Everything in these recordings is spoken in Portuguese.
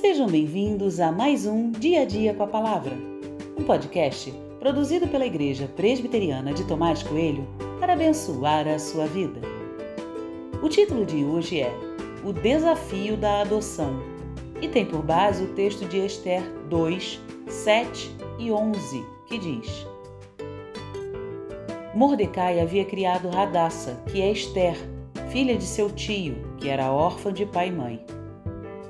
Sejam bem-vindos a mais um Dia a Dia com a Palavra, um podcast produzido pela Igreja Presbiteriana de Tomás Coelho para abençoar a sua vida. O título de hoje é O Desafio da Adoção e tem por base o texto de Esther 2, 7 e 11, que diz: Mordecai havia criado Radassa, que é Esther, filha de seu tio, que era órfã de pai e mãe.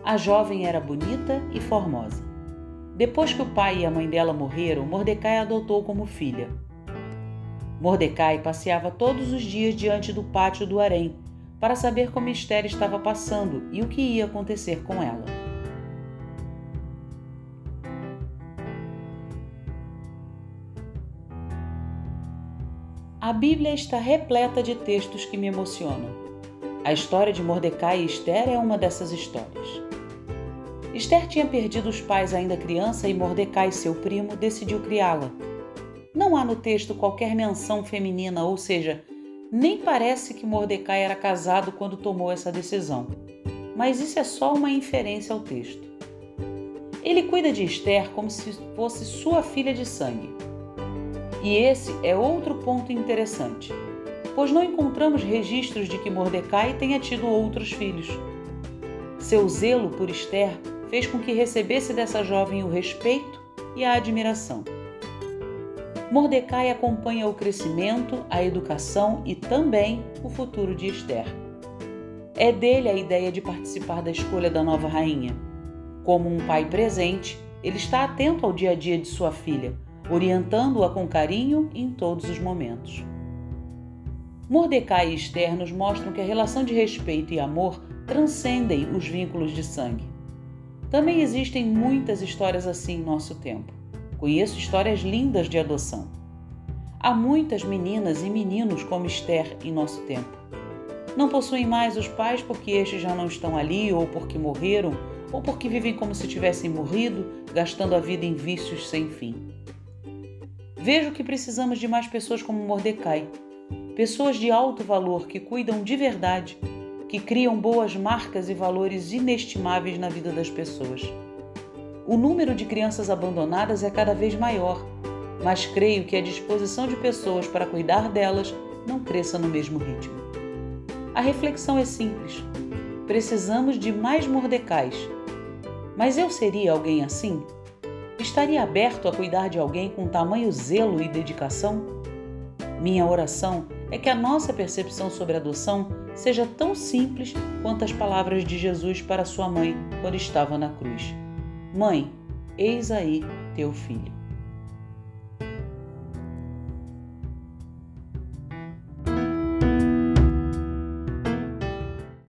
A jovem era bonita e formosa. Depois que o pai e a mãe dela morreram, Mordecai a adotou como filha. Mordecai passeava todos os dias diante do pátio do harém para saber como Esther estava passando e o que ia acontecer com ela. A Bíblia está repleta de textos que me emocionam. A história de Mordecai e Esther é uma dessas histórias. Esther tinha perdido os pais ainda criança e Mordecai, seu primo, decidiu criá-la. Não há no texto qualquer menção feminina, ou seja, nem parece que Mordecai era casado quando tomou essa decisão. Mas isso é só uma inferência ao texto. Ele cuida de Esther como se fosse sua filha de sangue. E esse é outro ponto interessante, pois não encontramos registros de que Mordecai tenha tido outros filhos. Seu zelo por Esther fez com que recebesse dessa jovem o respeito e a admiração. Mordecai acompanha o crescimento, a educação e também o futuro de Esther. É dele a ideia de participar da escolha da nova rainha. Como um pai presente, ele está atento ao dia a dia de sua filha, orientando-a com carinho em todos os momentos. Mordecai e Esther nos mostram que a relação de respeito e amor transcendem os vínculos de sangue. Também existem muitas histórias assim em nosso tempo. Conheço histórias lindas de adoção. Há muitas meninas e meninos como Esther em nosso tempo. Não possuem mais os pais porque estes já não estão ali, ou porque morreram, ou porque vivem como se tivessem morrido, gastando a vida em vícios sem fim. Vejo que precisamos de mais pessoas como Mordecai, pessoas de alto valor que cuidam de verdade que criam boas marcas e valores inestimáveis na vida das pessoas. O número de crianças abandonadas é cada vez maior, mas creio que a disposição de pessoas para cuidar delas não cresça no mesmo ritmo. A reflexão é simples. Precisamos de mais Mordecais. Mas eu seria alguém assim? Estaria aberto a cuidar de alguém com tamanho zelo e dedicação? Minha oração é que a nossa percepção sobre adoção seja tão simples quanto as palavras de Jesus para sua mãe quando estava na cruz: Mãe, eis aí teu filho.